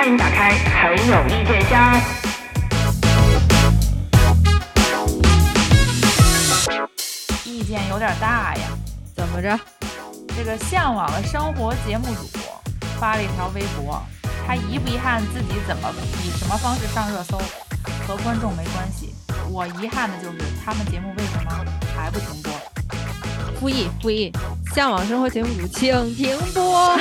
欢迎打开很有意见箱。意见有点大呀，怎么着？这个向往的生活节目组发了一条微博，他遗不遗憾自己怎么以什么方式上热搜，和观众没关系。我遗憾的就是他们节目为什么还不停播？复议复议，向往生活节目组请停播。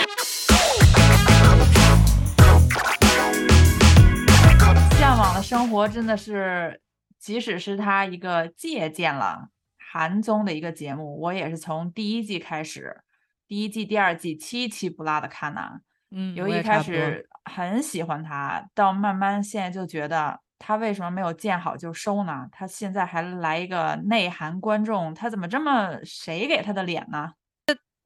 向往的生活真的是，即使是他一个借鉴了韩综的一个节目，我也是从第一季开始，第一季、第二季七期不落的看呐。嗯，由一开始很喜欢他，到慢慢现在就觉得他为什么没有见好就收呢？他现在还来一个内涵观众，他怎么这么谁给他的脸呢？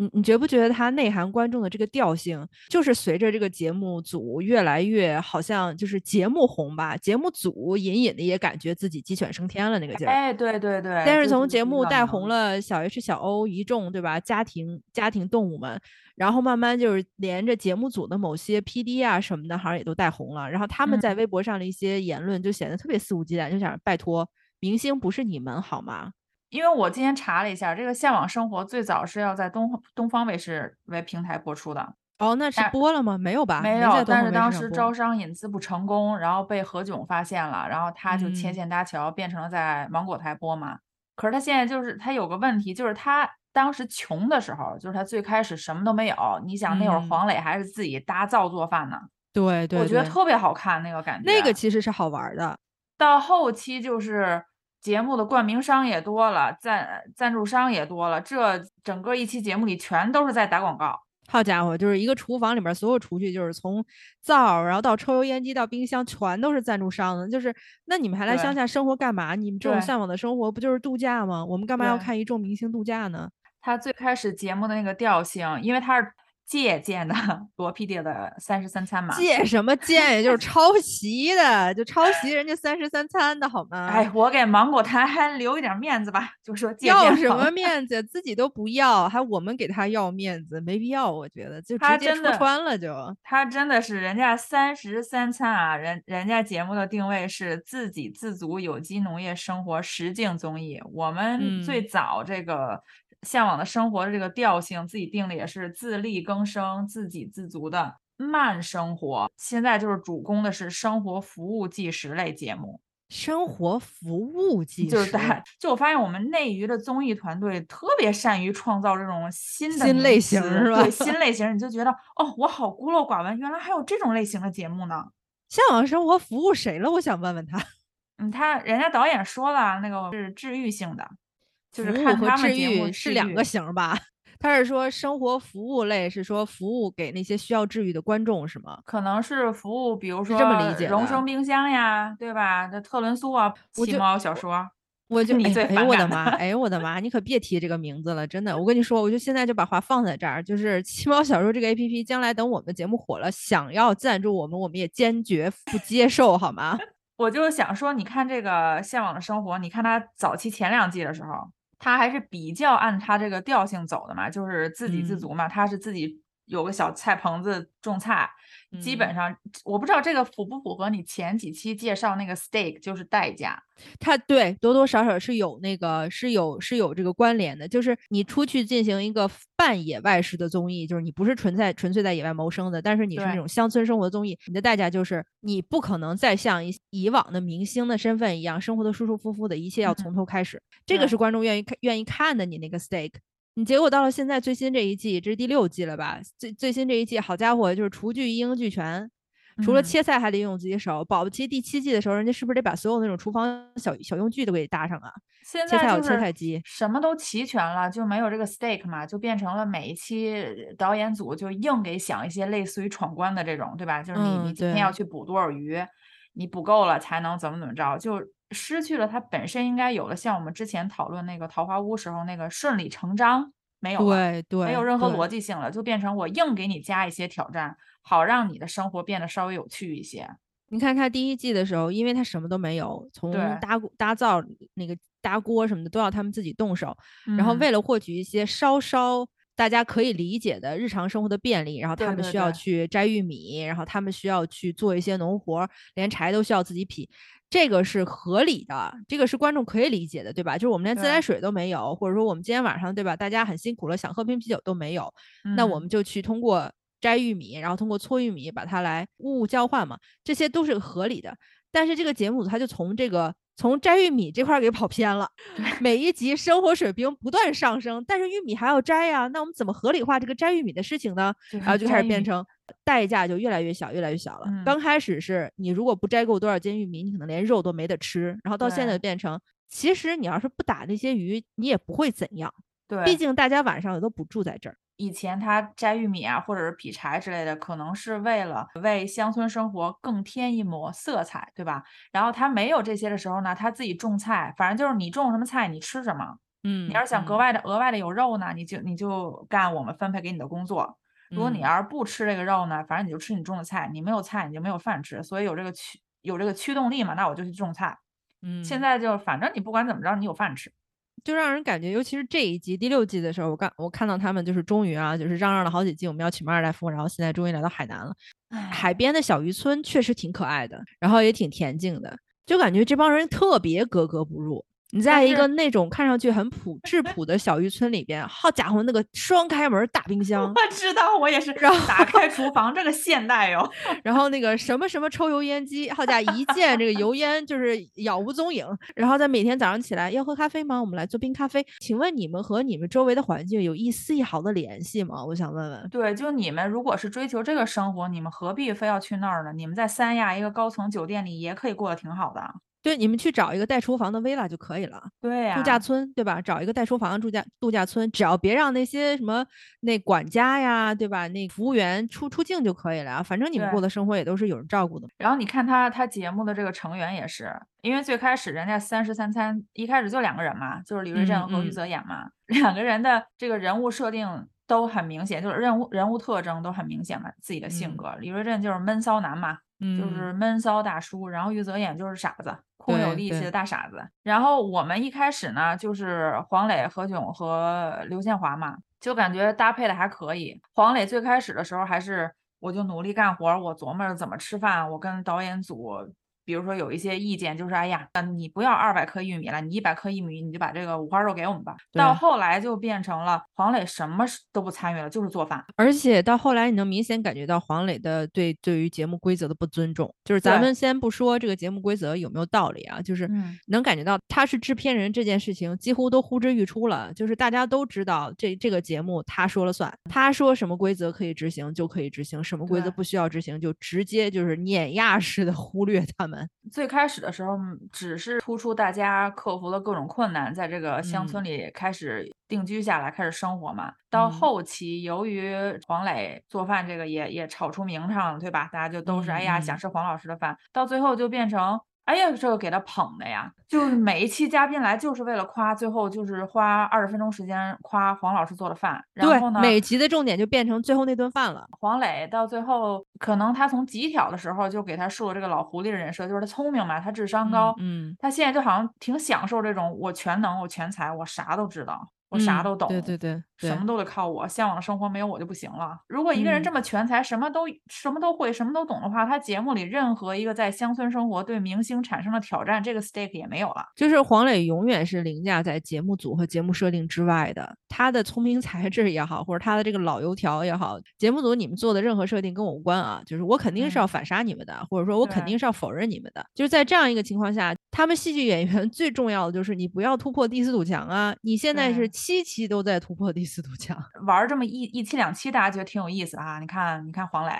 你你觉不觉得他内涵观众的这个调性，就是随着这个节目组越来越好像就是节目红吧，节目组隐隐的也感觉自己鸡犬升天了那个劲儿。哎，对对对。但是从节目带红了小 H、小 O 一众，对吧？家庭家庭动物们，然后慢慢就是连着节目组的某些 PD 啊什么的，好像也都带红了。然后他们在微博上的一些言论就显得特别肆无忌惮，就想拜托明星不是你们好吗？因为我今天查了一下，这个《向往生活》最早是要在东东方卫视为平台播出的。哦，那是播了吗？没有吧？没有。但是当时招商引资不成功，然后被何炅发现了，然后他就牵线搭桥，变成了在芒果台播嘛。可是他现在就是他有个问题，就是他当时穷的时候，就是他最开始什么都没有。你想那会儿黄磊还是自己搭灶做饭呢。对对。我觉得特别好看那个感觉。那个其实是好玩的。到后期就是。节目的冠名商也多了，赞赞助商也多了，这整个一期节目里全都是在打广告。好家伙，就是一个厨房里面所有厨具，就是从灶，然后到抽油烟机到冰箱，全都是赞助商的。就是那你们还来乡下生活干嘛？你们这种向往的生活不就是度假吗？我们干嘛要看一众明星度假呢？他最开始节目的那个调性，因为他是。借鉴的 罗 PD 的三十三餐嘛？借什么鉴？也就是抄袭的，就抄袭人家三十三餐的好吗？哎，我给芒果台还留一点面子吧，就说要什么 面子，自己都不要，还我们给他要面子，没必要，我觉得就直接戳穿了就。他真的是人家三十三餐啊，人人家节目的定位是自给自足有机农业生活实境综艺，我们最早这个。向往的生活的这个调性，自己定的也是自力更生、自给自足的慢生活。现在就是主攻的是生活服务纪实类节目，生活服务纪实。就是在，就我发现我们内娱的综艺团队特别善于创造这种新的新类型，是吧？对，新 类型，你就觉得哦，我好孤陋寡闻，原来还有这种类型的节目呢。向往生活服务谁了？我想问问他。嗯，他人家导演说了，那个是治愈性的。就是服务和治愈是两个型吧？他是说生活服务类是说服务给那些需要治愈的观众是吗？可能是服务，比如说这么理解，荣升冰箱呀，对吧？那特仑苏啊，奇猫小说，我就你最哎我的妈，哎我的妈，你可别提这个名字了，真的，我跟你说，我就现在就把话放在这儿，就是奇猫小说这个 A P P，将来等我们的节目火了，想要赞助我们，我们也坚决不接受，好吗？我就想说，你看这个向往的生活，你看它早期前两季的时候。他还是比较按他这个调性走的嘛，就是自给自足嘛。他是自己有个小菜棚子种菜，基本上我不知道这个符不符合你前几期介绍那个 steak 就是代价。它对多多少少是有那个是有是有这个关联的，就是你出去进行一个半野外式的综艺，就是你不是纯在纯粹在野外谋生的，但是你是那种乡村生活综艺，你的代价就是你不可能再像以以往的明星的身份一样生活的舒舒服服的，一切要从头开始，这个是观众愿意看愿意看的。你那个 steak，你结果到了现在最新这一季，这是第六季了吧？最最新这一季，好家伙，就是厨具一应俱全。除了切菜还得用自己手，保不齐第七季的时候，人家是不是得把所有那种厨房小小用具都给搭上啊？现在切菜有切菜机，什么都齐全了，就没有这个 steak 嘛，就变成了每一期导演组就硬给想一些类似于闯关的这种，对吧？就是你你今天要去捕多少鱼，你捕够了才能怎么怎么着，就失去了它本身应该有的，像我们之前讨论那个桃花坞时候那个顺理成章，没有对对，没有任何逻辑性了，就变成我硬给你加一些挑战。好让你的生活变得稍微有趣一些。你看他第一季的时候，因为他什么都没有，从搭搭灶那个搭锅什么的都要他们自己动手。然后为了获取一些稍稍大家可以理解的日常生活的便利，然后他们需要去摘玉米，然后他们需要去做一些农活，连柴都需要自己劈，这个是合理的，这个是观众可以理解的，对吧？就是我们连自来水都没有，或者说我们今天晚上，对吧？大家很辛苦了，想喝瓶啤酒都没有，那我们就去通过摘玉米，然后通过搓玉米把它来物物交换嘛，这些都是合理的。但是这个节目组他就从这个。从摘玉米这块给跑偏了，每一集生活水平不断上升，但是玉米还要摘呀，那我们怎么合理化这个摘玉米的事情呢？然后就开始变成代价就越来越小，越来越小了。刚开始是你如果不摘够多少斤玉米，你可能连肉都没得吃，然后到现在变成，其实你要是不打那些鱼，你也不会怎样。对，毕竟大家晚上也都不住在这儿。以前他摘玉米啊，或者是劈柴之类的，可能是为了为乡村生活更添一抹色彩，对吧？然后他没有这些的时候呢，他自己种菜，反正就是你种什么菜，你吃什么。嗯，你要是想格外的额外的有肉呢，你就你就干我们分配给你的工作。如果你要是不吃这个肉呢，反正你就吃你种的菜，你没有菜你就没有饭吃，所以有这个驱有这个驱动力嘛，那我就去种菜。嗯，现在就反正你不管怎么着，你有饭吃。就让人感觉，尤其是这一集第六季的时候，我刚我看到他们就是终于啊，就是嚷嚷了好几季，我们要娶马尔代夫，然后现在终于来到海南了。海边的小渔村确实挺可爱的，然后也挺恬静的，就感觉这帮人特别格格不入。你在一个那种看上去很朴质朴的小渔村里边，好家伙，那个双开门大冰箱，我知道，我也是。然后打开厨房，这个现代哟。然后那个什么什么抽油烟机，好家伙，一见这个油烟就是杳无踪影。然后在每天早上起来要喝咖啡吗？我们来做冰咖啡。请问你们和你们周围的环境有一丝一毫的联系吗？我想问问。对，就你们如果是追求这个生活，你们何必非要去那儿呢？你们在三亚一个高层酒店里也可以过得挺好的。对，你们去找一个带厨房的 villa 就可以了。对呀，度假村对吧？找一个带厨房的度假度假村，只要别让那些什么那管家呀，对吧？那服务员出出境就可以了。反正你们过的生活也都是有人照顾的。然后你看他他节目的这个成员也是，因为最开始人家三十三餐一开始就两个人嘛，就是李瑞镇和于泽演嘛，两个人的这个人物设定都很明显，就是人物人物特征都很明显嘛，自己的性格。李瑞镇就是闷骚男嘛。就是闷骚大叔，然后玉泽演就是傻子，空有力气的大傻子。然后我们一开始呢，就是黄磊、何炅和刘宪华嘛，就感觉搭配的还可以。黄磊最开始的时候还是我就努力干活，我琢磨着怎么吃饭，我跟导演组。比如说有一些意见，就是哎呀，你不要二百克玉米了，你一百克玉米，你就把这个五花肉给我们吧。到后来就变成了黄磊什么都不参与了，就是做饭。而且到后来，你能明显感觉到黄磊的对对于节目规则的不尊重。就是咱们先不说这个节目规则有没有道理啊，就是能感觉到他是制片人这件事情几乎都呼之欲出了。就是大家都知道这这个节目他说了算，他说什么规则可以执行就可以执行，什么规则不需要执行就直接就是碾压式的忽略他们。最开始的时候，只是突出大家克服了各种困难，在这个乡村里开始定居下来，开始生活嘛。到后期，由于黄磊做饭这个也也炒出名堂了，对吧？大家就都是哎呀想吃黄老师的饭，到最后就变成。哎呀，这个给他捧的呀，就是每一期嘉宾来就是为了夸，最后就是花二十分钟时间夸黄老师做的饭。然后呢，每集的重点就变成最后那顿饭了。黄磊到最后，可能他从极挑的时候就给他树了这个老狐狸的人设，就是他聪明嘛，他智商高。嗯，他现在就好像挺享受这种我全能，我全才，我啥都知道。我啥都懂，对对对，什么都得靠我。向往的生活没有我就不行了。如果一个人这么全才，什么都什么都会，什么都懂的话，他节目里任何一个在乡村生活对明星产生的挑战，这个 stake 也没有了。就是黄磊永远是凌驾在节目组和节目设定之外的。他的聪明才智也好，或者他的这个老油条也好，节目组你们做的任何设定跟我无关啊。就是我肯定是要反杀你们的，或者说我肯定是要否认你们的。就是在这样一个情况下，他们戏剧演员 最重要的就是你不要突破第四堵墙啊！你现在是。七期都在突破第四堵墙，玩这么一一期两期，大家觉得挺有意思啊！你看，你看黄磊。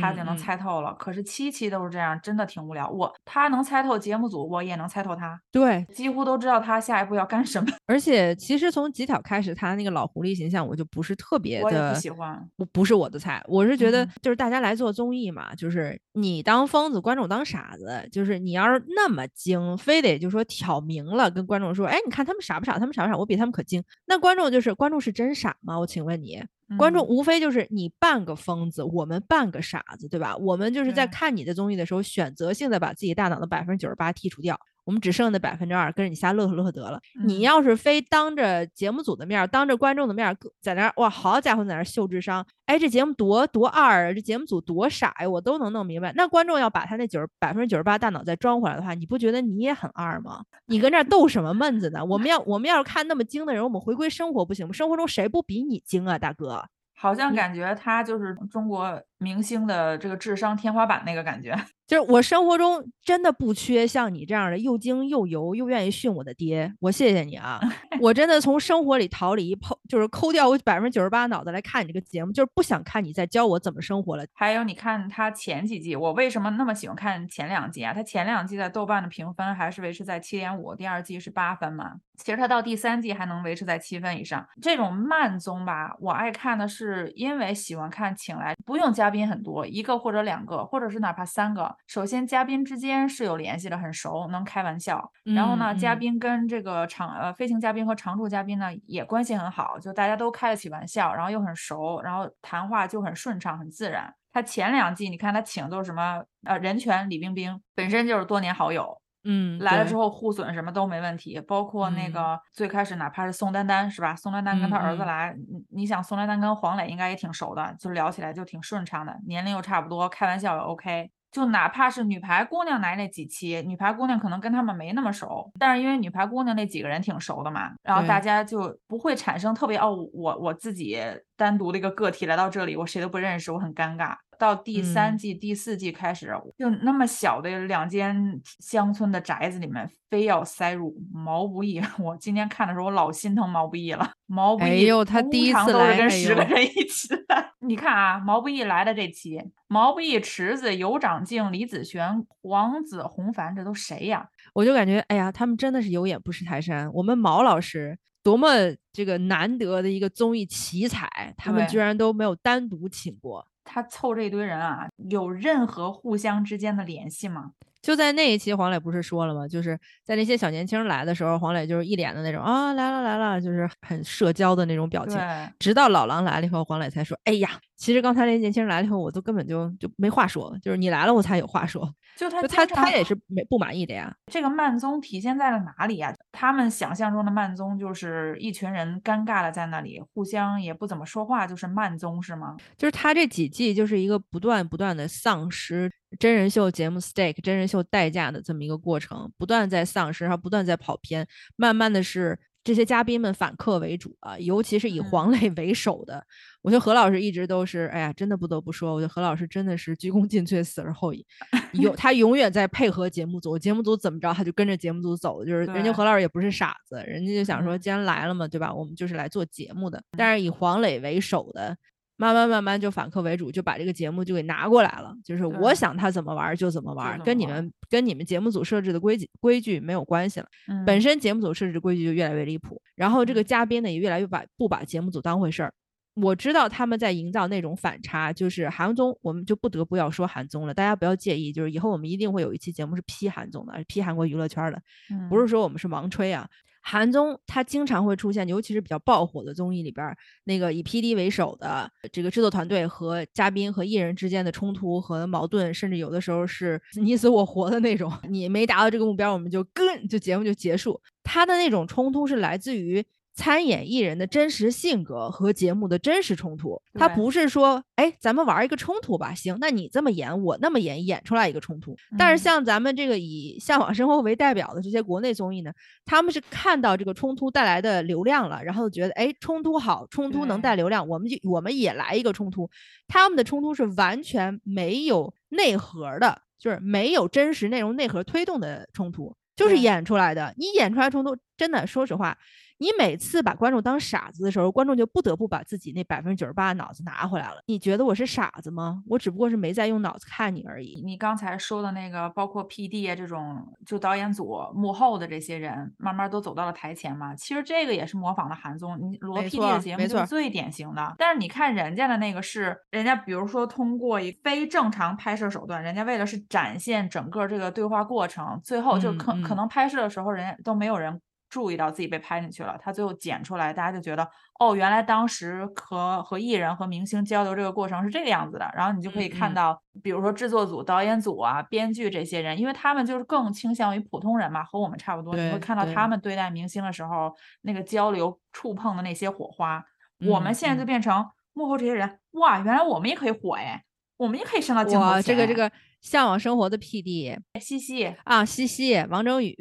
他就能猜透了，可是七期都是这样，真的挺无聊。我他能猜透节目组，我也能猜透他。对，几乎都知道他下一步要干什么。而且其实从几挑开始，他那个老狐狸形象我就不是特别的喜欢，不不是我的菜。我是觉得就是大家来做综艺嘛，就是你当疯子，观众当傻子。就是你要是那么精，非得就说挑明了跟观众说，哎，你看他们傻不傻？他们傻不傻？我比他们可精。那观众就是观众是真傻吗？我请问你。观众无非就是你半个疯子，我们半个傻子，对吧？我们就是在看你的综艺的时候，选择性的把自己大脑的百分之九十八剔除掉。我们只剩那百分之二，跟着你瞎乐呵乐呵得了。你要是非当着节目组的面，当着观众的面，在那哇，好家伙，在那秀智商，哎，这节目多多二啊，这节目组多傻呀，我都能弄明白。那观众要把他那九十百分之九十八大脑再装回来的话，你不觉得你也很二吗？你跟那逗什么闷子呢？我们要我们要是看那么精的人，我们回归生活不行吗？生活中谁不比你精啊，大哥？好像感觉他就是中国明星的这个智商天花板那个感觉。就是我生活中真的不缺像你这样的又精又油又愿意训我的爹，我谢谢你啊！我真的从生活里逃离，抛就是抠掉我百分之九十八脑子来看你这个节目，就是不想看你在教我怎么生活了。还有你看他前几季，我为什么那么喜欢看前两季啊？他前两季在豆瓣的评分还是维持在七点五，第二季是八分嘛？其实他到第三季还能维持在七分以上。这种慢综吧，我爱看的是因为喜欢看请来不用嘉宾很多，一个或者两个，或者是哪怕三个。首先，嘉宾之间是有联系的，很熟，能开玩笑。然后呢，嘉宾跟这个常呃飞行嘉宾和常驻嘉宾呢也关系很好，就大家都开得起玩笑，然后又很熟，然后谈话就很顺畅、很自然。他前两季你看他请都是什么呃任泉李冰冰，本身就是多年好友，嗯，来了之后互损什么都没问题。包括那个最开始哪怕是宋丹丹是吧？宋丹丹跟他儿子来，你你想宋丹丹跟黄磊应该也挺熟的，就聊起来就挺顺畅的，年龄又差不多，开玩笑也 OK。就哪怕是女排姑娘来那几期，女排姑娘可能跟他们没那么熟，但是因为女排姑娘那几个人挺熟的嘛，然后大家就不会产生特别哦，我我自己单独的一个个体来到这里，我谁都不认识，我很尴尬。到第三季、第四季开始，就那么小的两间乡村的宅子里面，非要塞入毛不易。我今天看的时候，我老心疼毛不易了。毛不易，他第一次来跟十个人一起来。你看啊，毛不易来的这期，毛不易、池子、尤长靖、李子璇、黄子洪凡，这都谁呀？我就感觉，哎呀，他们真的是有眼不识泰山。我们毛老师多么这个难得的一个综艺奇才，他们居然都没有单独请过。他凑这一堆人啊，有任何互相之间的联系吗？就在那一期，黄磊不是说了吗？就是在那些小年轻来的时候，黄磊就是一脸的那种啊来了来了，就是很社交的那种表情。直到老狼来了以后，黄磊才说：“哎呀，其实刚才那些年轻人来了以后，我都根本就就没话说，就是你来了我才有话说。”就他他他也是没不满意的呀。这个慢综体现在了哪里呀？他们想象中的慢综就是一群人尴尬的在那里，互相也不怎么说话，就是慢综是吗？就是他这几季就是一个不断不断的丧失。真人秀节目 stake 真人秀代价的这么一个过程，不断在丧失，然后不断在跑偏，慢慢的是这些嘉宾们反客为主啊，尤其是以黄磊为首的。我觉得何老师一直都是，哎呀，真的不得不说，我觉得何老师真的是鞠躬尽瘁，死而后已。有他永远在配合节目组，节目组怎么着他就跟着节目组走，就是人家何老师也不是傻子，人家就想说，既然来了嘛，对吧？我们就是来做节目的。但是以黄磊为首的。慢慢慢慢就反客为主，就把这个节目就给拿过来了。就是我想他怎么玩就怎么玩，跟你们跟你们节目组设置的规矩规矩没有关系了。本身节目组设置的规矩就越来越离谱，然后这个嘉宾呢也越来越把不把节目组当回事儿。我知道他们在营造那种反差，就是韩综，我们就不得不要说韩综了。大家不要介意，就是以后我们一定会有一期节目是批韩综的，批韩国娱乐圈的，不是说我们是盲吹啊。韩综它经常会出现，尤其是比较爆火的综艺里边，那个以 P.D 为首的这个制作团队和嘉宾和艺人之间的冲突和矛盾，甚至有的时候是你死我活的那种。你没达到这个目标，我们就跟就节目就结束。他的那种冲突是来自于。参演艺人的真实性格和节目的真实冲突，他不是说，哎，咱们玩一个冲突吧，行，那你这么演，我那么演，演出来一个冲突。但是像咱们这个以向往生活为代表的这些国内综艺呢，他们是看到这个冲突带来的流量了，然后觉得，哎，冲突好，冲突能带流量，我们就我们也来一个冲突。他们的冲突是完全没有内核的，就是没有真实内容内核推动的冲突，就是演出来的。你演出来冲突，真的，说实话。你每次把观众当傻子的时候，观众就不得不把自己那百分之九十八的脑子拿回来了。你觉得我是傻子吗？我只不过是没在用脑子看你而已。你刚才说的那个，包括 P D 啊这种，就导演组幕后的这些人，慢慢都走到了台前嘛。其实这个也是模仿的韩综，你罗 P D 的节目就是最典型的。但是你看人家的那个是，人家比如说通过一非正常拍摄手段，人家为了是展现整个这个对话过程，最后就可可能拍摄的时候人家都没有人。注意到自己被拍进去了，他最后剪出来，大家就觉得哦，原来当时和和艺人和明星交流这个过程是这个样子的。然后你就可以看到，比如说制作组、导演组啊、编剧这些人，因为他们就是更倾向于普通人嘛，和我们差不多。你会看到他们对待明星的时候那个交流、触碰的那些火花。我们现在就变成幕后这些人，哇，原来我们也可以火哎，我们也可以升到镜头前。这个这个。向往生活的 P.D. 西西啊，西西，王铮宇，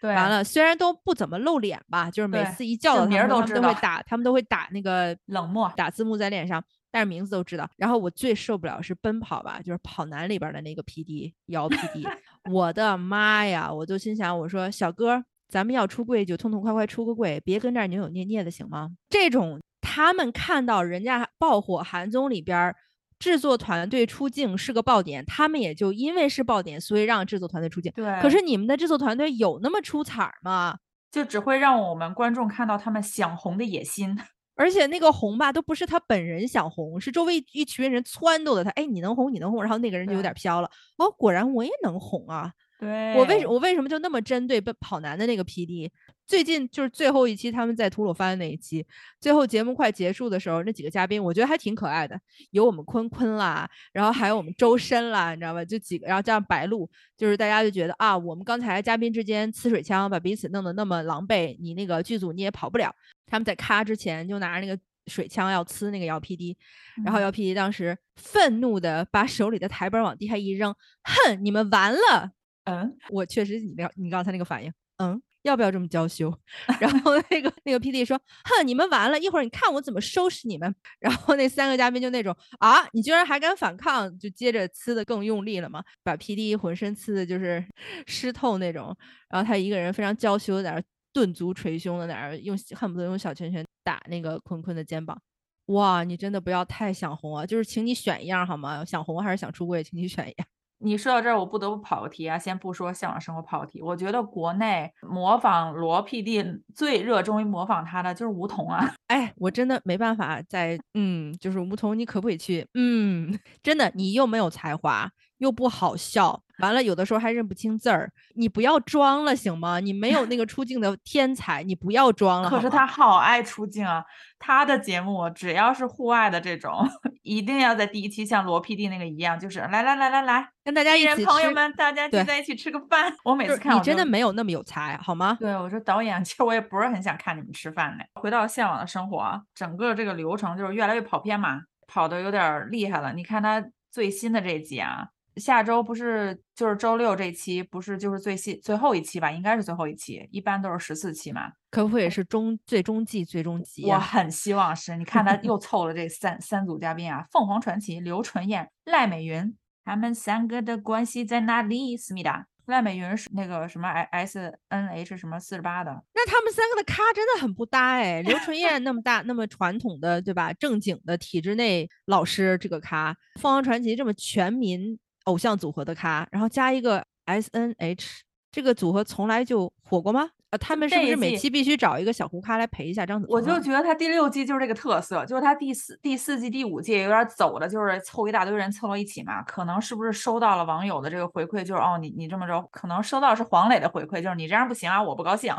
对，完了，虽然都不怎么露脸吧，就是每次一叫到名都知道，会打，他们都会打那个冷漠，打字幕在脸上，但是名字都知道。然后我最受不了是奔跑吧，就是跑男里边的那个 P.D. 姚 P.D. 我的妈呀，我就心想，我说小哥，咱们要出柜就痛痛快快出个柜，别跟这儿扭扭捏捏的行吗？这种他们看到人家爆火韩综里边。制作团队出镜是个爆点，他们也就因为是爆点，所以让制作团队出镜。对，可是你们的制作团队有那么出彩吗？就只会让我们观众看到他们想红的野心，而且那个红吧，都不是他本人想红，是周围一群人撺掇的他。哎，你能红，你能红，然后那个人就有点飘了。哦，果然我也能红啊。对我为什我为什么就那么针对跑男的那个 PD？最近就是最后一期他们在吐鲁番那一期，最后节目快结束的时候，那几个嘉宾我觉得还挺可爱的，有我们坤坤啦，然后还有我们周深啦，你知道吧？就几个，然后加上白鹿，就是大家就觉得啊，我们刚才嘉宾之间呲水枪，把彼此弄得那么狼狈，你那个剧组你也跑不了。他们在咔之前就拿着那个水枪要呲那个姚 PD，然后姚 PD 当时愤怒的把手里的台本往地下一扔，哼，你们完了。嗯，我确实，你刚你刚才那个反应，嗯，要不要这么娇羞？然后那个那个 P D 说，哼，你们完了，一会儿你看我怎么收拾你们。然后那三个嘉宾就那种啊，你居然还敢反抗，就接着呲的更用力了嘛，把 P D 浑身呲的就是 湿透那种。然后他一个人非常娇羞，在那顿足捶胸的，在那用恨不得用小拳拳打那个坤坤的肩膀。哇，你真的不要太想红啊，就是请你选一样好吗？想红还是想出柜，请你选一样。你说到这儿，我不得不跑个题啊！先不说向往生活跑个题，我觉得国内模仿罗 PD 最热衷于模仿他的就是吴彤啊！哎，我真的没办法在嗯，就是吴彤，你可不可以去？嗯，真的，你又没有才华，又不好笑。完了，有的时候还认不清字儿，你不要装了行吗？你没有那个 出镜的天才，你不要装了。可是他好爱出镜啊！他的节目只要是户外的这种，一定要在第一期像罗 PD 那个一样，就是来来来来来，跟大家一起朋友们，大家聚在一起吃个饭。我每次看你真的没有那么有才，好吗？对，我说导演，其实我也不是很想看你们吃饭嘞。回到向往的生活，整个这个流程就是越来越跑偏嘛，跑的有点厉害了。你看他最新的这集啊。下周不是就是周六这期不是就是最新最后一期吧？应该是最后一期，一般都是十四期嘛。可不可以是中最终季最终集？我很希望是。你看他又凑了这三三组嘉宾啊，凤凰传奇、刘纯燕、赖美云，他们三个的关系在哪里？思密达，赖美云是那个什么 S N H 什么四十八的。那他们三个的咖真的很不搭哎。刘纯燕那么大那么传统的对吧？正经的体制内老师这个咖，凤凰传奇这么全民。偶像组合的咖，然后加一个 S N H，这个组合从来就火过吗？呃，他们是不是每期必须找一个小胡咖来陪一下张子枫？我就觉得他第六季就是这个特色，就是他第四第四季第五季有点走的，就是凑一大堆人凑到一起嘛。可能是不是收到了网友的这个回馈，就是哦，你你这么着，可能收到是黄磊的回馈，就是你这样不行啊，我不高兴。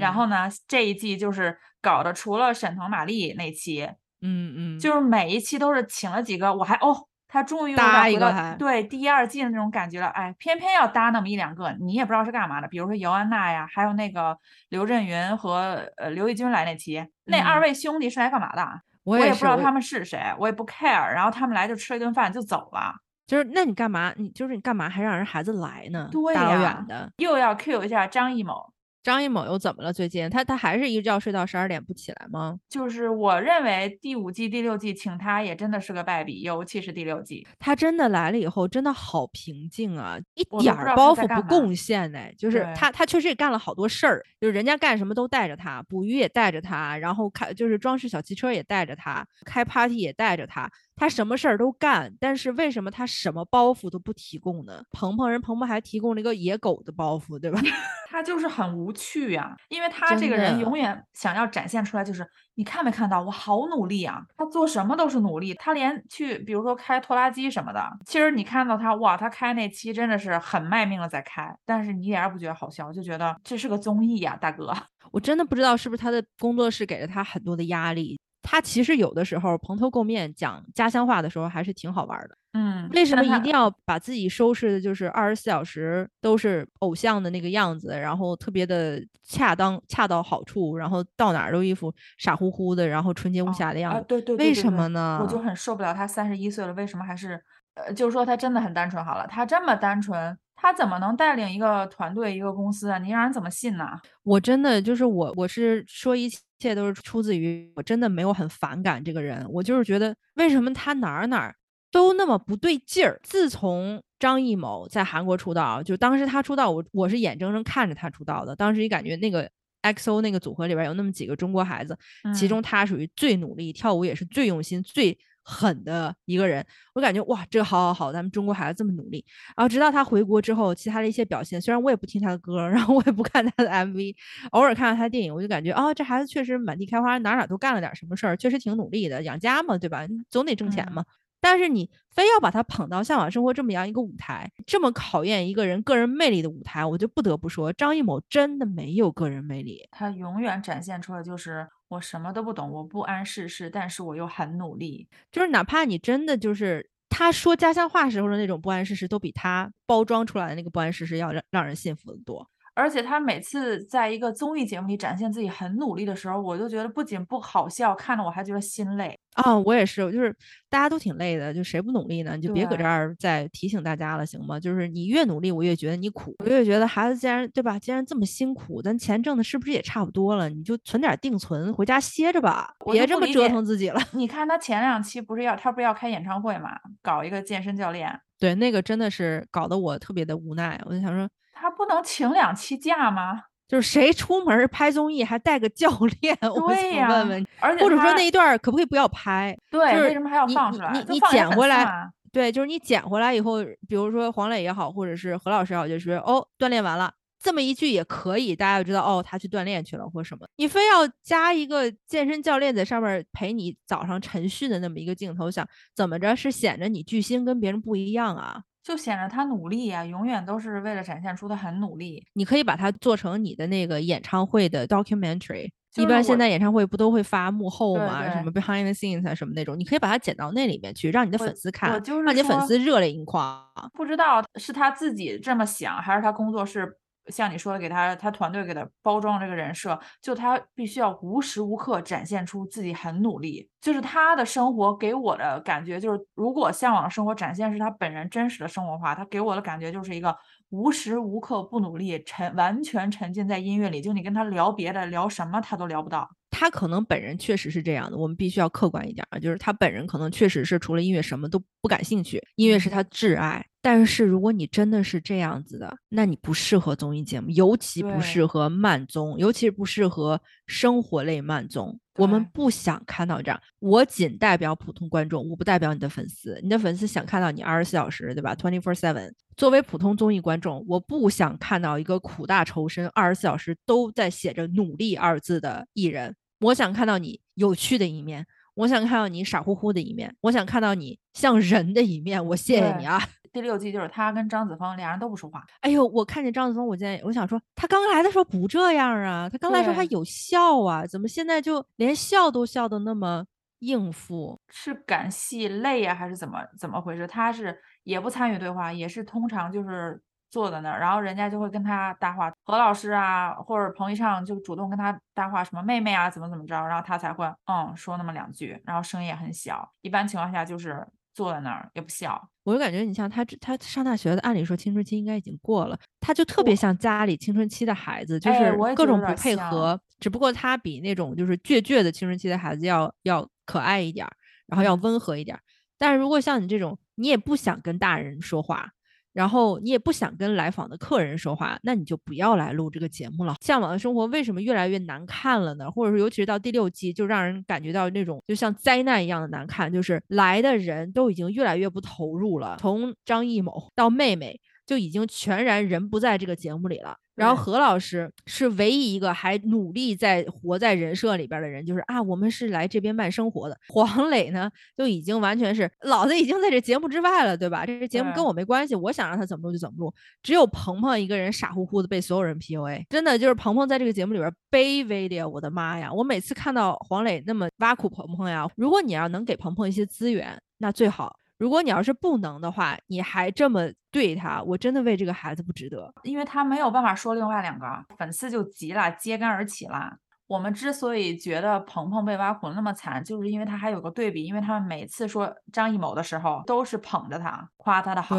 然后呢，这一季就是搞的，除了沈腾、马丽那期，嗯嗯，就是每一期都是请了几个，我还哦。他终于搭一个对第二季的那种感觉了，哎，偏偏要搭那么一两个，你也不知道是干嘛的。比如说姚安娜呀，还有那个刘震云和呃刘奕君来那期，那二位兄弟是来干嘛的？我也不知道他们是谁，我也不 care。然后他们来就吃了一顿饭就走了，就是那你干嘛？你就是你干嘛还让人孩子来呢？大老远的，又要 cue 一下张艺谋。张艺谋又怎么了？最近他他还是一觉睡到十二点不起来吗？就是我认为第五季、第六季请他也真的是个败笔，尤其是第六季，他真的来了以后真的好平静啊，一点儿包袱不贡献呢。就是他他确实也干了好多事儿，就是人家干什么都带着他，捕鱼也带着他，然后开就是装饰小汽车也带着他，开 party 也带着他。他什么事儿都干，但是为什么他什么包袱都不提供呢？鹏鹏人鹏鹏还提供了一个野狗的包袱，对吧？他就是很无趣呀，因为他这个人永远想要展现出来，就是你看没看到我好努力啊？他做什么都是努力，他连去比如说开拖拉机什么的，其实你看到他哇，他开那期真的是很卖命的在开，但是你一点也不觉得好笑，就觉得这是个综艺呀，大哥。我真的不知道是不是他的工作室给了他很多的压力。他其实有的时候蓬头垢面讲家乡话的时候还是挺好玩的。嗯，为什么一定要把自己收拾的，就是二十四小时都是偶像的那个样子，然后特别的恰当、恰到好处，然后到哪儿都一副傻乎乎的，然后纯洁无瑕的样子？对对，为什么呢？我就很受不了他三十一岁了，为什么还是呃，就是说他真的很单纯。好了，他这么单纯，他怎么能带领一个团队、一个公司啊？你让人怎么信呢？我真的就是我，我是说一切都是出自于我真的没有很反感这个人，我就是觉得为什么他哪儿哪儿。都那么不对劲儿。自从张艺谋在韩国出道，就当时他出道，我我是眼睁睁看着他出道的。当时也感觉那个 XO 那个组合里边有那么几个中国孩子，其中他属于最努力，跳舞也是最用心、最狠的一个人。我感觉哇，这个好好好，咱们中国孩子这么努力。然后直到他回国之后，其他的一些表现，虽然我也不听他的歌，然后我也不看他的 MV，偶尔看看他的电影，我就感觉啊，这孩子确实满地开花，哪哪都干了点什么事儿，确实挺努力的，养家嘛，对吧？总得挣钱嘛。但是你非要把他捧到《向往生活》这么样一个舞台，这么考验一个人个人魅力的舞台，我就不得不说，张艺谋真的没有个人魅力。他永远展现出来就是我什么都不懂，我不谙世事，但是我又很努力。就是哪怕你真的就是他说家乡话时候的那种不谙世事，都比他包装出来的那个不谙世事要让让人信服的多。而且他每次在一个综艺节目里展现自己很努力的时候，我就觉得不仅不好笑，看着我还觉得心累啊！我也是，就是大家都挺累的，就谁不努力呢？你就别搁这儿再提醒大家了，行吗？就是你越努力，我越觉得你苦，我越觉得孩子既然对吧，既然这么辛苦，咱钱挣的是不是也差不多了？你就存点定存，回家歇着吧，别这么折腾自己了。你看他前两期不是要他不是要开演唱会嘛，搞一个健身教练，对，那个真的是搞得我特别的无奈，我就想说。他不能请两期假吗？就是谁出门拍综艺还带个教练？我想问问，而且或者说那一段可不可以不要拍？对，为什么还要放出来？你你捡回来，对，就是你捡回来以后，比如说黄磊也好，或者是何老师也好，就是哦，锻炼完了这么一句也可以，大家就知道哦，他去锻炼去了或什么。你非要加一个健身教练在上面陪你早上晨训的那么一个镜头，想怎么着是显着你巨星跟别人不一样啊？就显得他努力呀，永远都是为了展现出他很努力。你可以把它做成你的那个演唱会的 documentary。一般现在演唱会不都会发幕后吗，什么 behind the scenes 啊什么那种，你可以把它剪到那里面去，让你的粉丝看，让你粉丝热泪盈眶。不知道是他自己这么想，还是他工作室。像你说的，给他他团队给他包装这个人设，就他必须要无时无刻展现出自己很努力。就是他的生活给我的感觉，就是如果向往的生活展现是他本人真实的生活话，他给我的感觉就是一个无时无刻不努力，沉完全沉浸在音乐里。就你跟他聊别的，聊什么他都聊不到。他可能本人确实是这样的，我们必须要客观一点啊，就是他本人可能确实是除了音乐什么都不感兴趣，音乐是他挚爱。但是如果你真的是这样子的，那你不适合综艺节目，尤其不适合慢综，尤其是不适合生活类慢综。我们不想看到这样。我仅代表普通观众，我不代表你的粉丝。你的粉丝想看到你二十四小时，对吧？Twenty four seven。作为普通综艺观众，我不想看到一个苦大仇深、二十四小时都在写着“努力”二字的艺人。我想看到你有趣的一面，我想看到你傻乎乎的一面，我想看到你像人的一面。我谢谢你啊！第六季就是他跟张子枫俩人都不说话。哎呦，我看见张子枫，我现在我想说，他刚来的时候不这样啊，他刚来时候还有笑啊，怎么现在就连笑都笑的那么应付？是感戏累呀，还是怎么怎么回事？他是也不参与对话，也是通常就是。坐在那儿，然后人家就会跟他搭话，何老师啊，或者彭昱畅就主动跟他搭话，什么妹妹啊，怎么怎么着，然后他才会嗯说那么两句，然后声音也很小，一般情况下就是坐在那儿也不笑。我就感觉你像他，他上大学的，按理说青春期应该已经过了，他就特别像家里青春期的孩子，就是各种不配合，只不过他比那种就是倔倔的青春期的孩子要要可爱一点，然后要温和一点。但是如果像你这种，你也不想跟大人说话。然后你也不想跟来访的客人说话，那你就不要来录这个节目了。向往的生活为什么越来越难看了呢？或者说，尤其是到第六季，就让人感觉到那种就像灾难一样的难看，就是来的人都已经越来越不投入了。从张艺谋到妹妹，就已经全然人不在这个节目里了。然后何老师是唯一一个还努力在活在人设里边的人，就是啊，我们是来这边慢生活的。黄磊呢，就已经完全是老子已经在这节目之外了，对吧？这个节目跟我没关系，我想让他怎么录就怎么录。只有鹏鹏一个人傻乎乎的被所有人 PUA，真的就是鹏鹏在这个节目里边卑微的，我的妈呀！我每次看到黄磊那么挖苦鹏鹏呀，如果你要能给鹏鹏一些资源，那最好。如果你要是不能的话，你还这么对他，我真的为这个孩子不值得，因为他没有办法说另外两个粉丝就急了，揭竿而起了。我们之所以觉得鹏鹏被挖苦那么惨，就是因为他还有个对比，因为他们每次说张艺谋的时候，都是捧着他，夸他的好，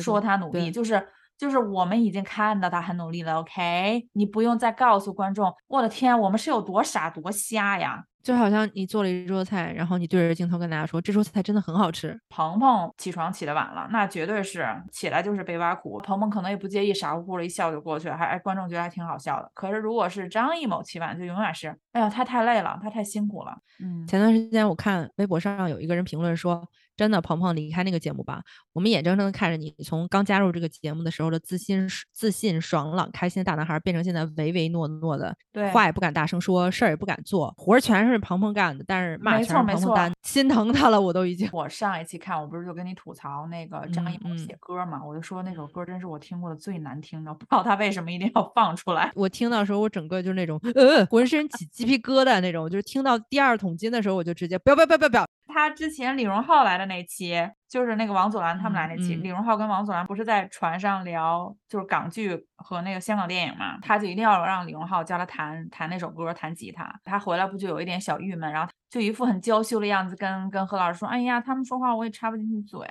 说他努力，就是就是我们已经看到他很努力了，OK，你不用再告诉观众，我的天，我们是有多傻多瞎呀。就好像你做了一桌菜，然后你对着镜头跟大家说这桌菜真的很好吃。鹏鹏起床起得晚了，那绝对是起来就是被挖苦。鹏鹏可能也不介意，傻乎乎的一笑就过去了，还观众觉得还挺好笑的。可是如果是张艺谋起晚，就永远是，哎呀，他太累了，他太辛苦了。嗯，前段时间我看微博上有一个人评论说。真的，鹏鹏离开那个节目吧，我们眼睁睁的看着你从刚加入这个节目的时候的自信、自信、爽朗、开心的大男孩，变成现在唯唯诺诺的，话也不敢大声说，事儿也不敢做，活儿全是鹏鹏干的，但是骂全是鹏鹏担，心疼他了，我都已经。我上一期看，我不是就跟你吐槽那个张艺谋写歌嘛，我就说那首歌真是我听过的最难听的，不知道他为什么一定要放出来。我听到的时候，我整个就是那种呃，浑身起鸡皮疙瘩那种，就是听到第二桶金的时候，我就直接不要不要不要不要。他之前李荣浩来的那期，就是那个王祖蓝他们来那期。李荣浩跟王祖蓝不是在船上聊，就是港剧和那个香港电影嘛？他就一定要让李荣浩教他弹弹那首歌，弹吉他。他回来不就有一点小郁闷，然后就一副很娇羞的样子，跟跟何老师说：“哎呀，他们说话我也插不进去嘴。”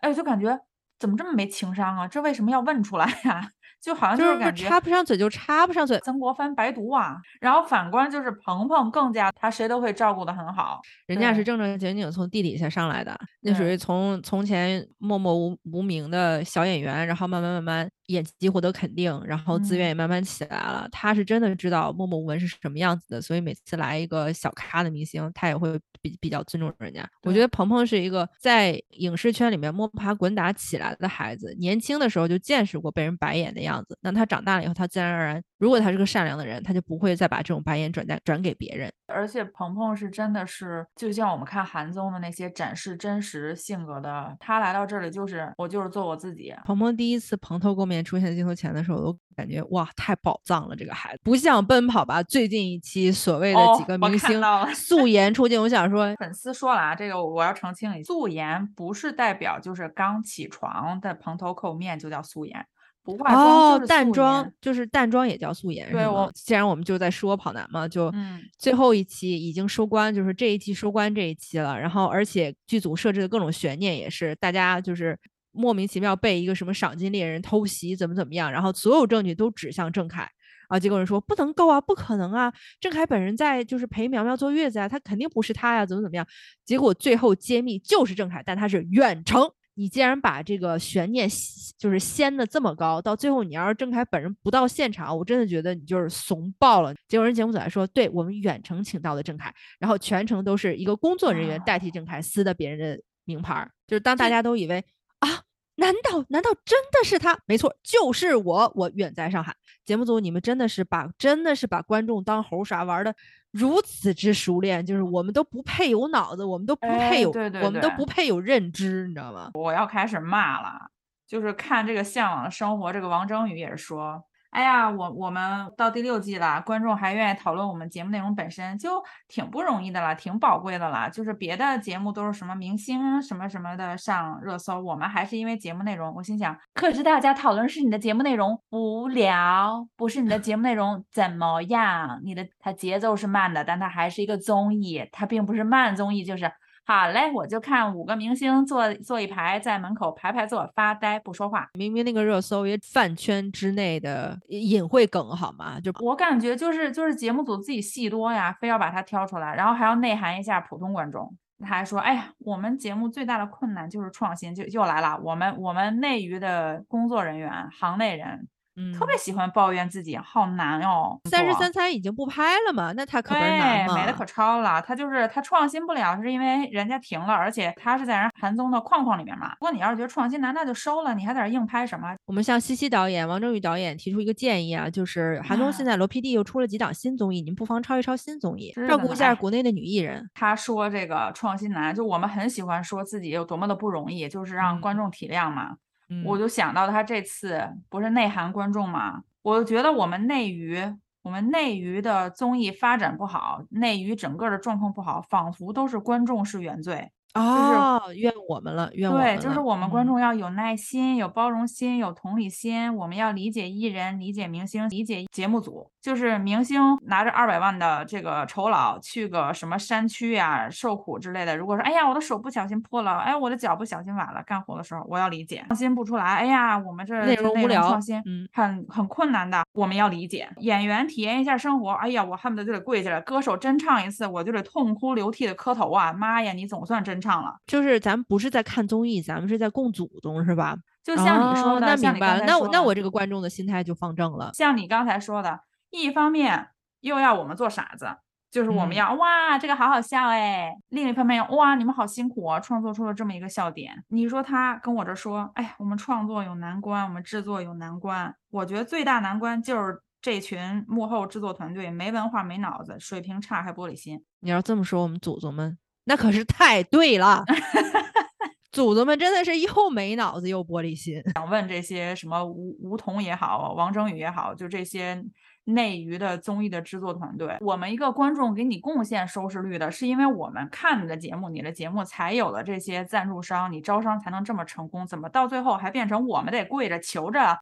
哎，就感觉怎么这么没情商啊？这为什么要问出来呀？就好像就是感觉插不上嘴就插不上嘴，曾国藩白读啊。然后反观就是鹏鹏更加，他谁都会照顾的很好，人家是正正经经从地底下上来的，那属于从从前默默无无名的小演员，然后慢慢慢慢。演技获得肯定，然后资源也慢慢起来了。他是真的知道默默无闻是什么样子的，所以每次来一个小咖的明星，他也会比比较尊重人家。我觉得鹏鹏是一个在影视圈里面摸爬滚打起来的孩子，年轻的时候就见识过被人白眼的样子。那他长大了以后，他自然而然，如果他是个善良的人，他就不会再把这种白眼转带转给别人。而且鹏鹏是真的是，就像我们看韩综的那些展示真实性格的，他来到这里就是我就是做我自己。鹏鹏第一次蓬头垢面出现在镜头前的时候，我都感觉哇，太宝藏了！这个孩子不像《奔跑吧》最近一期所谓的几个明星素 颜出镜。我想说，粉丝说了啊，这个我要澄清一下，素颜不是代表就是刚起床的蓬头垢面就叫素颜。不化妆哦，淡妆就是淡妆也叫素颜，对我既然我们就在说跑男嘛，就最后一期已经收官，就是这一期收官这一期了。然后而且剧组设置的各种悬念也是，大家就是莫名其妙被一个什么赏金猎人偷袭，怎么怎么样，然后所有证据都指向郑恺啊，结果人说不能够啊，不可能啊，郑恺本人在就是陪苗苗坐月子啊，他肯定不是他呀，怎么怎么样？结果最后揭秘就是郑恺，但他是远程。你既然把这个悬念就是掀的这么高，到最后你要是郑恺本人不到现场，我真的觉得你就是怂爆了。结果人节目组还说，对我们远程请到的郑恺，然后全程都是一个工作人员代替郑恺撕的别人的名牌，就是当大家都以为啊。难道难道真的是他？没错，就是我。我远在上海。节目组，你们真的是把真的是把观众当猴耍，玩的如此之熟练。就是我们都不配有脑子，我们都不配有，我们都不配有认知，你知道吗？我要开始骂了。就是看这个向往的生活，这个王征宇也是说。哎呀，我我们到第六季了，观众还愿意讨论我们节目内容本身，就挺不容易的了，挺宝贵的了。就是别的节目都是什么明星什么什么的上热搜，我们还是因为节目内容。我心想，可是大家讨论是你的节目内容无聊，不是你的节目内容怎么样？你的它节奏是慢的，但它还是一个综艺，它并不是慢综艺，就是。好嘞，我就看五个明星坐坐一排，在门口排排坐发呆不说话。明明那个热搜也饭圈之内的隐晦梗，好吗？就我感觉就是就是节目组自己戏多呀，非要把它挑出来，然后还要内涵一下普通观众。他还说，哎呀，我们节目最大的困难就是创新，就又来了。我们我们内娱的工作人员、行内人特别喜欢抱怨自己好难哦。三十三餐已经不拍了嘛，那他可不是难吗？美的可超了。他就是他创新不了，是因为人家停了，而且他是在人韩综的框框里面嘛。如果你要是觉得创新难，那就收了，你还在这硬拍什么？我们向西西导演、王正宇导演提出一个建议啊，就是韩综现在罗 PD 又出了几档新综艺，您不妨抄一抄新综艺，照顾一下国内的女艺人。他说这个创新难，就我们很喜欢说自己有多么的不容易，就是让观众体谅嘛。我就想到他这次不是内涵观众嘛，我就觉得我们内娱，我们内娱的综艺发展不好，内娱整个的状况不好，仿佛都是观众是原罪。哦，怨我们了，怨我们了。对，就是我们观众要有耐心、有包容心、有同理心。我们要理解艺人、理解明星、理解节目组。就是明星拿着二百万的这个酬劳去个什么山区呀受苦之类的。如果说，哎呀，我的手不小心破了，哎，我的脚不小心崴了，干活的时候我要理解，创新不出来。哎呀，我们这内容无聊，创新很很困难的，我们要理解。演员体验一下生活，哎呀，我恨不得就得跪下来。歌手真唱一次，我就得痛哭流涕的磕头啊！妈呀，你总算真唱了。就是咱们不是在看综艺，咱们是在供祖宗，是吧？就像你说的，那明白了。那我那我这个观众的心态就放正了。像你刚才说的。一方面又要我们做傻子，就是我们要哇，这个好好笑哎；另一方面哇，你们好辛苦啊，创作出了这么一个笑点。你说他跟我这说，哎，我们创作有难关，我们制作有难关。我觉得最大难关就是这群幕后制作团队没文化、没脑子，水平差还玻璃心。你要这么说，我们祖宗们那可是太对了。祖宗们真的是又没脑子又玻璃心。想问这些什么吴吴彤也好，王征宇也好，就这些。内娱的综艺的制作团队，我们一个观众给你贡献收视率的，是因为我们看你的节目，你的节目才有了这些赞助商，你招商才能这么成功。怎么到最后还变成我们得跪着求着？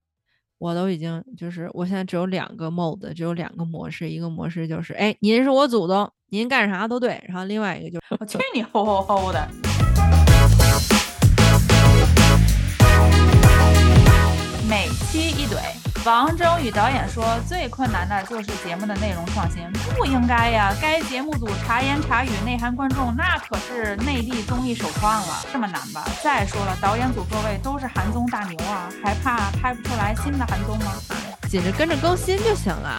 我都已经就是，我现在只有两个 mode，只有两个模式，一个模式就是，哎，您是我祖宗，您干啥都对。然后另外一个就是，我去你吼吼吼的，每期一怼。王征宇导演说：“最困难的就是节目的内容创新，不应该呀！该节目组茶言茶语、内涵观众，那可是内地综艺首创了，这么难吧？再说了，导演组各位都是韩综大牛啊，还怕拍不出来新的韩综吗？紧着跟着更新就行了。”